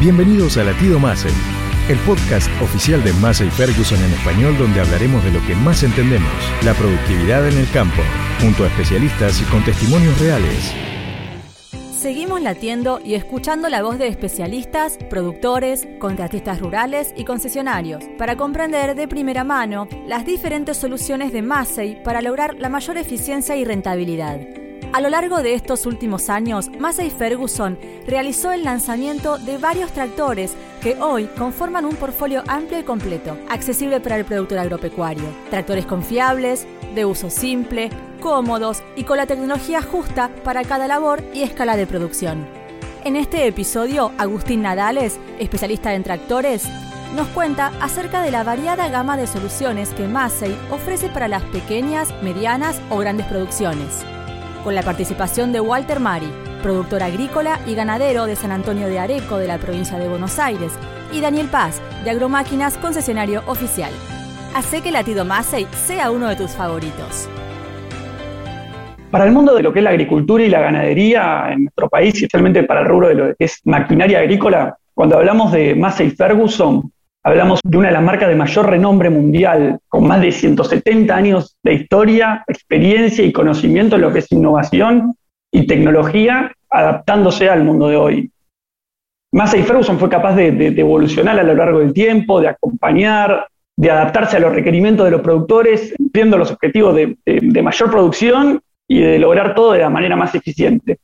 Bienvenidos a Latido Massey, el podcast oficial de Massey Ferguson en español donde hablaremos de lo que más entendemos, la productividad en el campo, junto a especialistas y con testimonios reales. Seguimos latiendo y escuchando la voz de especialistas, productores, contratistas rurales y concesionarios para comprender de primera mano las diferentes soluciones de Massey para lograr la mayor eficiencia y rentabilidad. A lo largo de estos últimos años, Massey Ferguson realizó el lanzamiento de varios tractores que hoy conforman un portfolio amplio y completo, accesible para el productor agropecuario. Tractores confiables, de uso simple, cómodos y con la tecnología justa para cada labor y escala de producción. En este episodio, Agustín Nadales, especialista en tractores, nos cuenta acerca de la variada gama de soluciones que Massey ofrece para las pequeñas, medianas o grandes producciones con la participación de Walter Mari, productor agrícola y ganadero de San Antonio de Areco de la provincia de Buenos Aires, y Daniel Paz, de Agromáquinas, concesionario oficial. Hace que Latido Massey sea uno de tus favoritos. Para el mundo de lo que es la agricultura y la ganadería en nuestro país, especialmente para el rubro de lo que es maquinaria agrícola, cuando hablamos de Massey Ferguson, Hablamos de una de las marcas de mayor renombre mundial, con más de 170 años de historia, experiencia y conocimiento en lo que es innovación y tecnología, adaptándose al mundo de hoy. Massey Ferguson fue capaz de, evolucionar a lo largo del tiempo, de acompañar, de adaptarse a los requerimientos de los productores, cumpliendo los objetivos de, de mayor producción y de lograr todo de la manera más eficiente.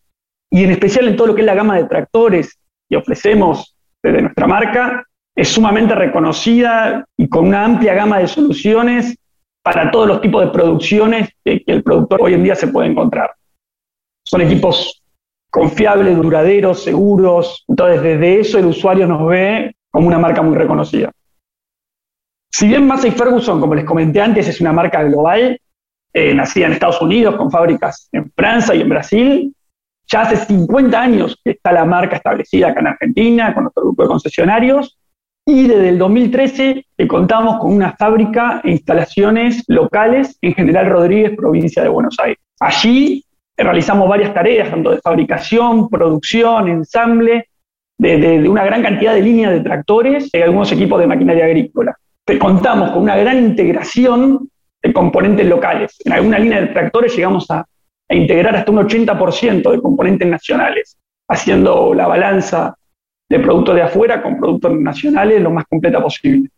Y en especial en todo lo que es la gama de tractores que ofrecemos desde nuestra marca, es sumamente reconocida y con una amplia gama de soluciones para todos los tipos de producciones que, el productor hoy en día se puede encontrar. Son equipos confiables, duraderos, seguros. Entonces, desde eso el usuario nos ve como una marca muy reconocida. Si bien Massey Ferguson, como les comenté antes, es una marca global, eh, nacida en Estados Unidos, con fábricas en Francia y en Brasil, ya hace 50 años que está la marca establecida acá en Argentina, con nuestro grupo de concesionarios, y desde el 2013 contamos con una fábrica e instalaciones locales en General Rodríguez, provincia de Buenos Aires. Allí realizamos varias tareas, tanto de fabricación, producción, ensamble, de, una gran cantidad de líneas de tractores y algunos equipos de maquinaria agrícola. Contamos con una gran integración de componentes locales. En alguna línea de tractores llegamos a, integrar hasta un 80% de componentes nacionales, haciendo la balanza de productos de afuera con productos nacionales lo más completa posible.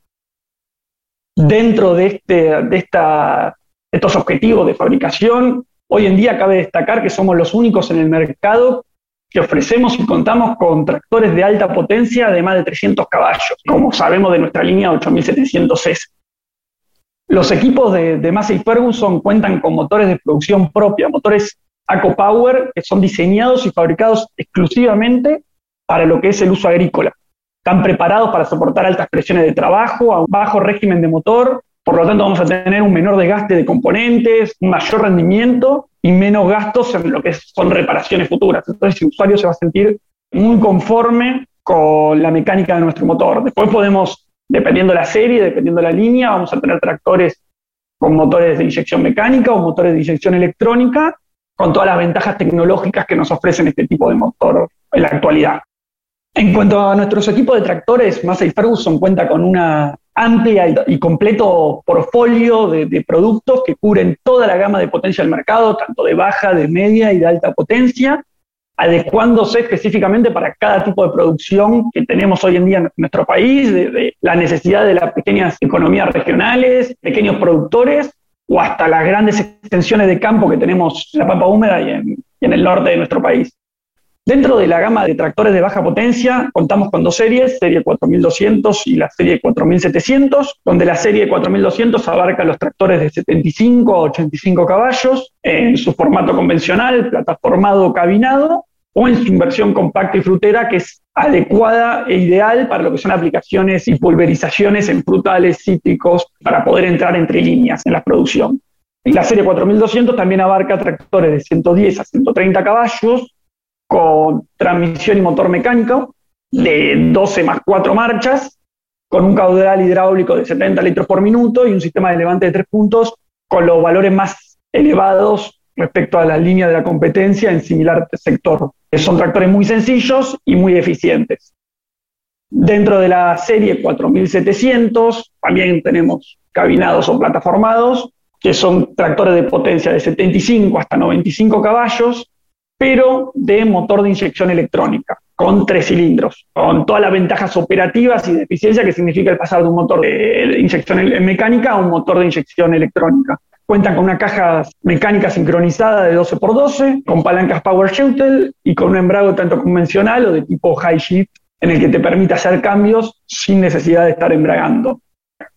Dentro de, este, de esta, estos objetivos de fabricación, hoy en día cabe destacar que somos los únicos en el mercado que ofrecemos y contamos con tractores de alta potencia de más de 300 caballos, como sabemos de nuestra línea 8700S. Los equipos de, de Massey Ferguson cuentan con motores de producción propia, motores AcoPower, que son diseñados y fabricados exclusivamente para lo que es el uso agrícola. Están preparados para soportar altas presiones de trabajo, a un bajo régimen de motor, por lo tanto vamos a tener un menor desgaste de componentes, un mayor rendimiento y menos gastos en lo que son reparaciones futuras. Entonces el usuario se va a sentir muy conforme con la mecánica de nuestro motor. Después podemos, dependiendo de la serie, dependiendo de la línea, vamos a tener tractores con motores de inyección mecánica o motores de inyección electrónica, con todas las ventajas tecnológicas que nos ofrecen este tipo de motor en la actualidad. En cuanto a nuestros equipos de tractores, Massey Ferguson cuenta con una amplia y completo portfolio de, productos que cubren toda la gama de potencia del mercado, tanto de baja, de media y de alta potencia, adecuándose específicamente para cada tipo de producción que tenemos hoy en día en nuestro país, de, la necesidad de las pequeñas economías regionales, pequeños productores o hasta las grandes extensiones de campo que tenemos en la pampa húmeda y en el norte de nuestro país. Dentro de la gama de tractores de baja potencia, contamos con dos series, serie 4200 y la serie 4700, donde la serie 4200 abarca los tractores de 75 a 85 caballos en su formato convencional, plataformado cabinado, o en su inversión compacta y frutera, que es adecuada e ideal para lo que son aplicaciones y pulverizaciones en frutales, cítricos, para poder entrar entre líneas en la producción. La serie 4200 también abarca tractores de 110 a 130 caballos, con transmisión y motor mecánico de 12 más 4 marchas, con un caudal hidráulico de 70 litros por minuto y un sistema de levante de 3 puntos con los valores más elevados respecto a la línea de la competencia en similar sector. Son tractores muy sencillos y muy eficientes. Dentro de la serie 4700 también tenemos cabinados o plataformados, que son tractores de potencia de 75 hasta 95 caballos, pero de motor de inyección electrónica, con tres cilindros, con todas las ventajas operativas y de eficiencia que significa el pasar de un motor de inyección mecánica a un motor de inyección electrónica. Cuentan con una caja mecánica sincronizada de 12x12, con palancas Power Shuttle y con un embrague tanto convencional o de tipo high shift en el que te permite hacer cambios sin necesidad de estar embragando.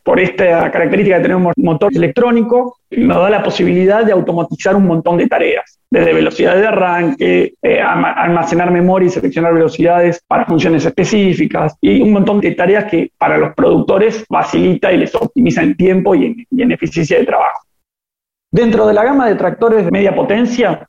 Por esta característica de tener un motor electrónico, nos da la posibilidad de automatizar un montón de tareas, desde velocidad de arranque, eh, almacenar memoria y seleccionar velocidades para funciones específicas, y un montón de tareas que para los productores facilita y les optimiza el tiempo y en eficiencia de trabajo. Dentro de la gama de tractores de media potencia,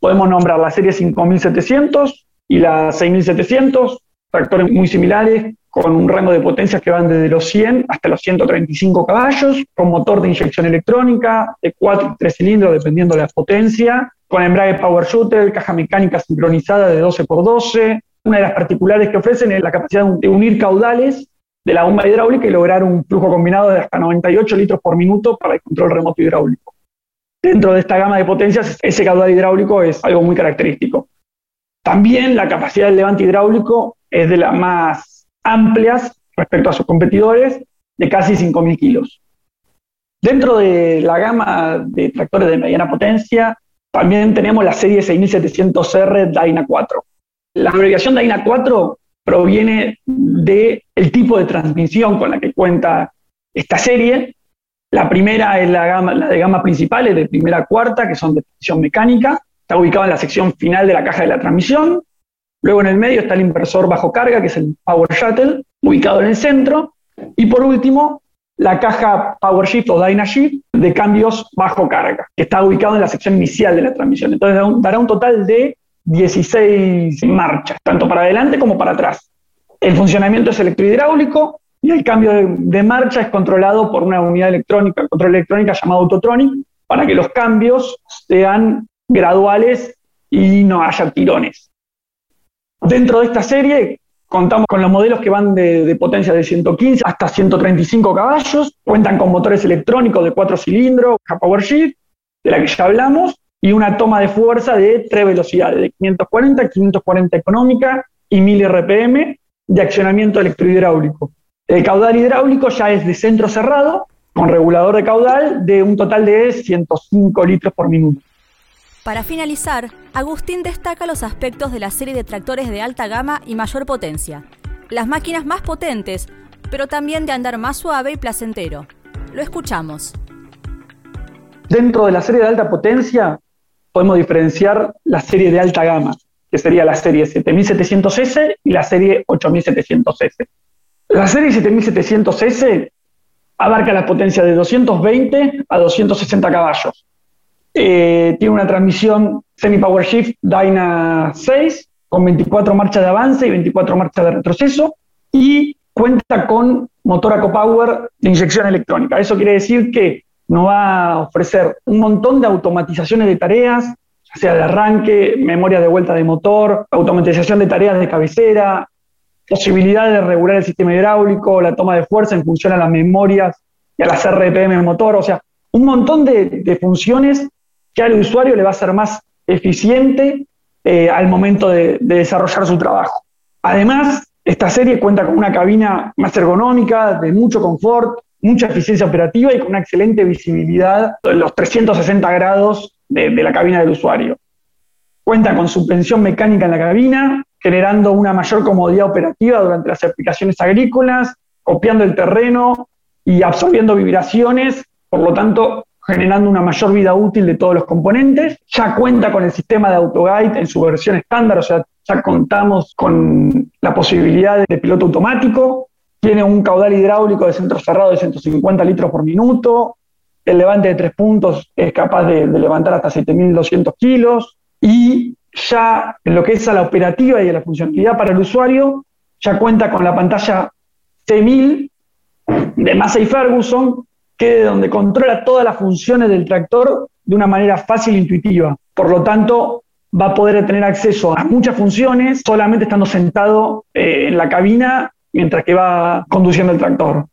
podemos nombrar la serie 5700 y la 6700, tractores muy similares, con un rango de potencias que van desde los 100 hasta los 135 caballos, con motor de inyección electrónica de 4 y 3 cilindros, dependiendo de la potencia, con embrague Power Shooter, caja mecánica sincronizada de 12x12. Una de las particulares que ofrecen es la capacidad de unir caudales de la bomba hidráulica y lograr un flujo combinado de hasta 98 litros por minuto para el control remoto hidráulico. Dentro de esta gama de potencias, ese caudal hidráulico es algo muy característico. También la capacidad del levante hidráulico es de las más amplias respecto a sus competidores, de casi 5.000 kilos. Dentro de la gama de tractores de mediana potencia, también tenemos la serie 6700R Dyna 4. La abreviación Dyna 4 proviene del tipo de transmisión con la que cuenta esta serie. La primera es la, gama, de gama principal, es de primera a cuarta, que son de transmisión mecánica. Está ubicado en la sección final de la caja de la transmisión. Luego en el medio está el inversor bajo carga, que es el Power Shuttle, ubicado en el centro. Y por último, la caja Power Shift o Dyna Shift de cambios bajo carga, que está ubicado en la sección inicial de la transmisión. Entonces dará un total de 16 marchas, tanto para adelante como para atrás. El funcionamiento es electrohidráulico y el cambio de, de marcha es controlado por una unidad electrónica, control electrónica llamada Autotronic, para que los cambios sean graduales y no haya tirones. Dentro de esta serie contamos con los modelos que van de, potencia de 115 hasta 135 caballos, cuentan con motores electrónicos de 4 cilindros, Power Shift, de la que ya hablamos, y una toma de fuerza de tres velocidades, de 540, 540 económica y 1000 RPM de accionamiento electrohidráulico. El caudal hidráulico ya es de centro cerrado, con regulador de caudal de un total de 105 litros por minuto. Para finalizar, Agustín destaca los aspectos de la serie de tractores de alta gama y mayor potencia. Las máquinas más potentes, pero también de andar más suave y placentero. Lo escuchamos. Dentro de la serie de alta potencia podemos diferenciar la serie de alta gama, que sería la serie 7700S y la serie 8700S. La serie 7700S abarca la potencia de 220 a 260 caballos, eh, tiene una transmisión semi-power shift Dyna 6 con 24 marchas de avance y 24 marchas de retroceso y cuenta con motor AcoPower de inyección electrónica. Eso quiere decir que nos va a ofrecer un montón de automatizaciones de tareas, ya sea de arranque, memoria de vuelta de motor, automatización de tareas de cabecera, posibilidad de regular el sistema hidráulico, la toma de fuerza en función a las memorias y a las RPM del motor, o sea, un montón de funciones que al usuario le va a ser más eficiente eh, al momento de, desarrollar su trabajo. Además, esta serie cuenta con una cabina más ergonómica, de mucho confort, mucha eficiencia operativa y con una excelente visibilidad de los 360 grados de la cabina del usuario. Cuenta con suspensión mecánica en la cabina, generando una mayor comodidad operativa durante las aplicaciones agrícolas, copiando el terreno y absorbiendo vibraciones, por lo tanto generando una mayor vida útil de todos los componentes. Ya cuenta con el sistema de AutoGuide en su versión estándar, o sea, ya contamos con la posibilidad de piloto automático. Tiene un caudal hidráulico de centro cerrado de 150 litros por minuto. El levante de tres puntos es capaz de, levantar hasta 7.200 kilos. Y ya en lo que es a la operativa y a la funcionalidad para el usuario, ya cuenta con la pantalla C1000 de Massey Ferguson, que donde controla todas las funciones del tractor de una manera fácil e intuitiva. Por lo tanto, va a poder tener acceso a muchas funciones solamente estando sentado eh, en la cabina mientras que va conduciendo el tractor.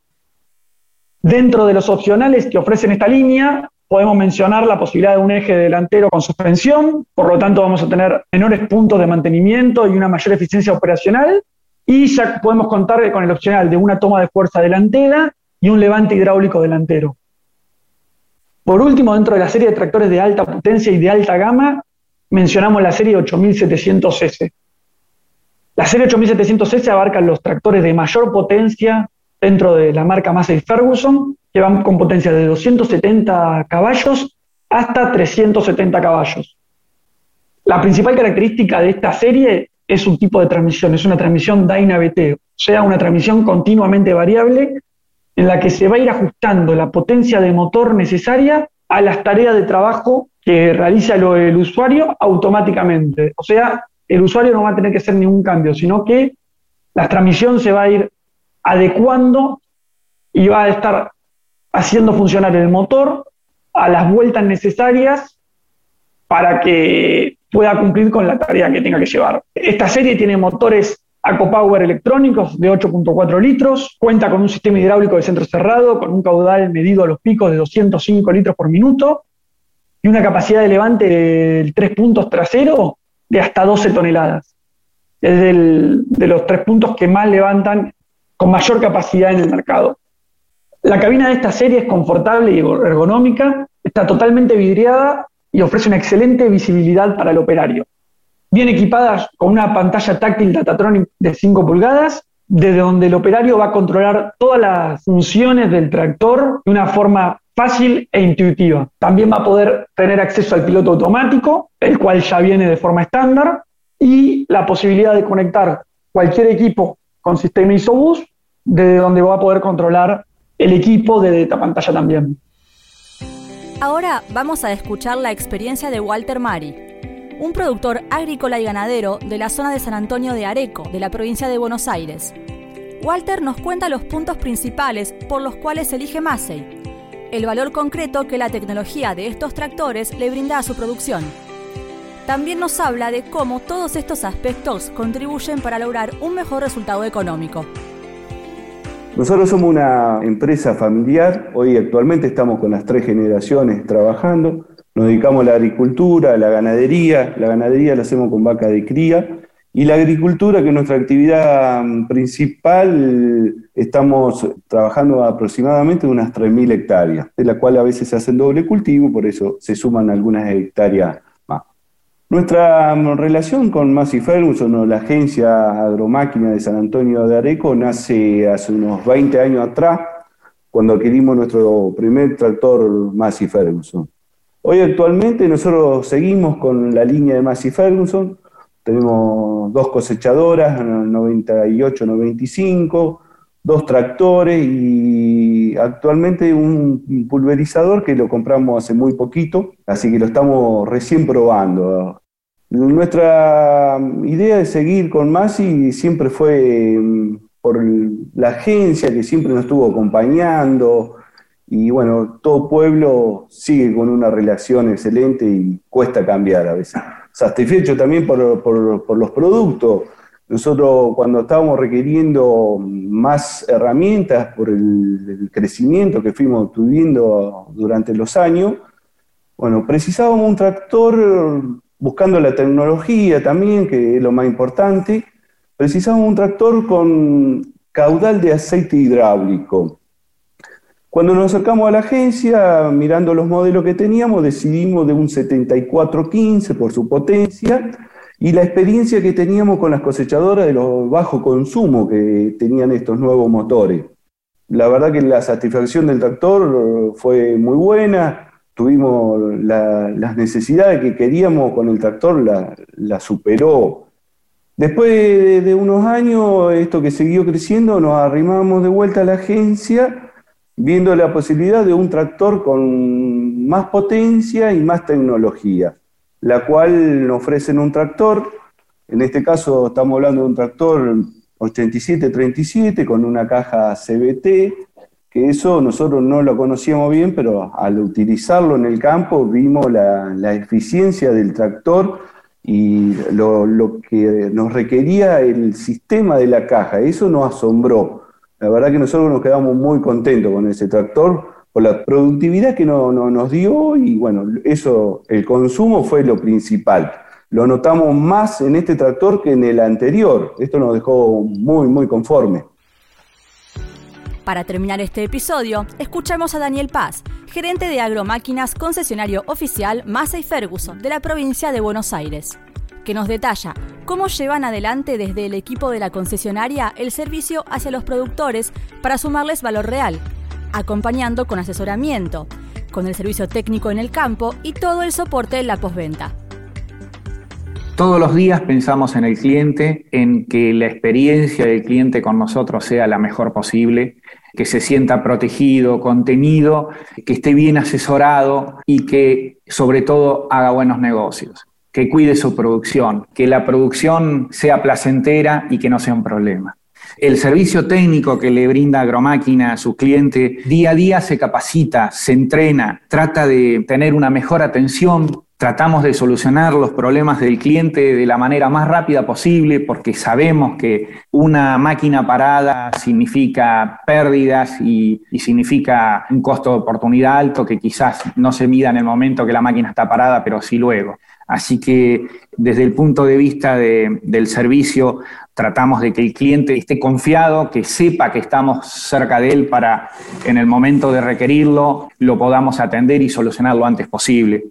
Dentro de los opcionales que ofrecen esta línea, podemos mencionar la posibilidad de un eje delantero con suspensión, por lo tanto vamos a tener menores puntos de mantenimiento y una mayor eficiencia operacional, y ya podemos contar con el opcional de una toma de fuerza delantera y un levante hidráulico delantero. Por último, dentro de la serie de tractores de alta potencia y de alta gama, mencionamos la serie 8700S. La serie 8700S abarca los tractores de mayor potencia dentro de la marca Massey Ferguson, que van con potencia de 270 caballos hasta 370 caballos. La principal característica de esta serie es un tipo de transmisión, es una transmisión Dyna-BT, o sea, una transmisión continuamente variable en la que se va a ir ajustando la potencia de motor necesaria a las tareas de trabajo que realiza el usuario automáticamente. O sea, el usuario no va a tener que hacer ningún cambio, sino que la transmisión se va a ir adecuando y va a estar haciendo funcionar el motor a las vueltas necesarias para que pueda cumplir con la tarea que tenga que llevar. Esta serie tiene motores AcoPower electrónicos de 8.4 litros, cuenta con un sistema hidráulico de centro cerrado, con un caudal medido a los picos de 205 litros por minuto y una capacidad de levante del tres puntos trasero de hasta 12 toneladas. Es de los tres puntos que más levantan con mayor capacidad en el mercado. La cabina de esta serie es confortable y ergonómica, está totalmente vidriada y ofrece una excelente visibilidad para el operario. Bien equipada con una pantalla táctil Datatronic de 5 pulgadas, desde donde el operario va a controlar todas las funciones del tractor de una forma fácil e intuitiva. También va a poder tener acceso al piloto automático, el cual ya viene de forma estándar, y la posibilidad de conectar cualquier equipo con sistema ISOBUS, desde donde va a poder controlar el equipo de esta pantalla también. Ahora vamos a escuchar la experiencia de Walter Mari, un productor agrícola y ganadero de la zona de San Antonio de Areco, de la provincia de Buenos Aires. Walter nos cuenta los puntos principales por los cuales elige Massey el valor concreto que la tecnología de estos tractores le brinda a su producción. También nos habla de cómo todos estos aspectos contribuyen para lograr un mejor resultado económico. Nosotros somos una empresa familiar, hoy actualmente estamos con las tres generaciones trabajando, nos dedicamos a la agricultura, a la ganadería, la ganadería la hacemos con vaca de cría y la agricultura, que es nuestra actividad mm, principal, estamos trabajando aproximadamente unas 3.000 hectáreas, de la cual a veces se hacen doble cultivo, por eso se suman algunas hectáreas más. Nuestra mm, relación con Massey Ferguson, o la agencia agromáquina de San Antonio de Areco, nace hace unos 20 años atrás, cuando adquirimos nuestro primer tractor Massey Ferguson. Hoy actualmente nosotros seguimos con la línea de Massey Ferguson, tenemos dos cosechadoras, 98-95, dos tractores y actualmente un pulverizador que lo compramos hace muy poquito, así que lo estamos recién probando. Nuestra idea de seguir con Masi siempre fue mm, por la agencia que siempre nos estuvo acompañando y bueno, todo pueblo sigue con una relación excelente y cuesta cambiar a veces satisfecho también por, los productos. Nosotros cuando estábamos requiriendo más herramientas por el, crecimiento que fuimos tuviendo durante los años, bueno, precisábamos un tractor buscando la tecnología también, que es lo más importante, precisábamos un tractor con caudal de aceite hidráulico. Cuando nos acercamos a la agencia, mirando los modelos que teníamos, decidimos de un 7415 por su potencia y la experiencia que teníamos con las cosechadoras de los bajo consumo que tenían estos nuevos motores. La verdad que la satisfacción del tractor fue muy buena, tuvimos las necesidades que queríamos con el tractor, la, la superó. Después de unos años, esto que siguió creciendo, nos arrimamos de vuelta a la agencia viendo la posibilidad de un tractor con más potencia y más tecnología, la cual nos ofrecen un tractor, en este caso estamos hablando de un tractor 8737 con una caja CBT, que eso nosotros no lo conocíamos bien, pero al utilizarlo en el campo vimos la, eficiencia del tractor y lo, que nos requería el sistema de la caja. Eso nos asombró. La verdad que nosotros nos quedamos muy contentos con ese tractor, por la productividad que no, nos dio y bueno, eso, el consumo fue lo principal. Lo notamos más en este tractor que en el anterior. Esto nos dejó muy, muy conforme. Para terminar este episodio, escuchamos a Daniel Paz, gerente de agromáquinas concesionario oficial Massey Ferguson de la provincia de Buenos Aires, que nos detalla cómo llevan adelante desde el equipo de la concesionaria el servicio hacia los productores para sumarles valor real, acompañando con asesoramiento, con el servicio técnico en el campo y todo el soporte en la postventa. Todos los días pensamos en el cliente, en que la experiencia del cliente con nosotros sea la mejor posible, que se sienta protegido, contenido, que esté bien asesorado y que sobre todo haga buenos negocios, que cuide su producción, que la producción sea placentera y que no sea un problema. El servicio técnico que le brinda Agromáquina a su cliente día a día se capacita, se entrena, trata de tener una mejor atención Tratamos de solucionar los problemas del cliente de la manera más rápida posible porque sabemos que una máquina parada significa pérdidas y, significa un costo de oportunidad alto que quizás no se mida en el momento que la máquina está parada, pero sí luego. Así que desde el punto de vista del servicio, tratamos de que el cliente esté confiado, que sepa que estamos cerca de él para en el momento de requerirlo lo podamos atender y solucionar lo antes posible.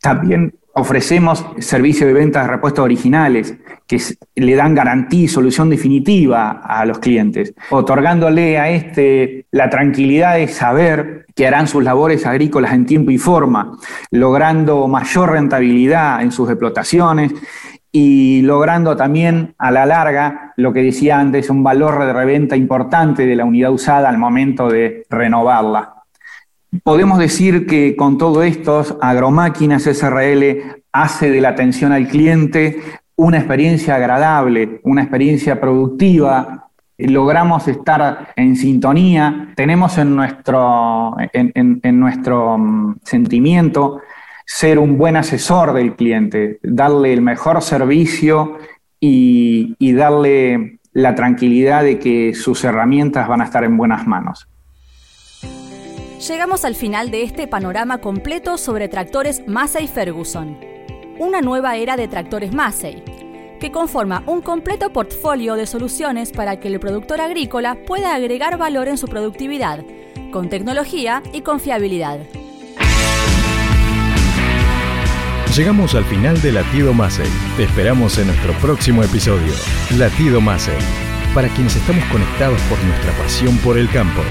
También ofrecemos servicios de venta de repuestos originales que le dan garantía y solución definitiva a los clientes, otorgándole a este la tranquilidad de saber que harán sus labores agrícolas en tiempo y forma, logrando mayor rentabilidad en sus explotaciones y logrando también a la larga, lo que decía antes, un valor de reventa importante de la unidad usada al momento de renovarla. Podemos decir que con todo esto, Agromáquinas SRL hace de la atención al cliente una experiencia agradable, una experiencia productiva. Logramos estar en sintonía, tenemos en nuestro, en, nuestro mm, sentimiento ser un buen asesor del cliente, darle el mejor servicio y darle la tranquilidad de que sus herramientas van a estar en buenas manos. Llegamos al final de este panorama completo sobre tractores Massey Ferguson, una nueva era de tractores Massey, que conforma un completo portfolio de soluciones para que el productor agrícola pueda agregar valor en su productividad, con tecnología y confiabilidad. Llegamos al final de Latido Massey. Te esperamos en nuestro próximo episodio. Latido Massey. Para quienes estamos conectados por nuestra pasión por el campo.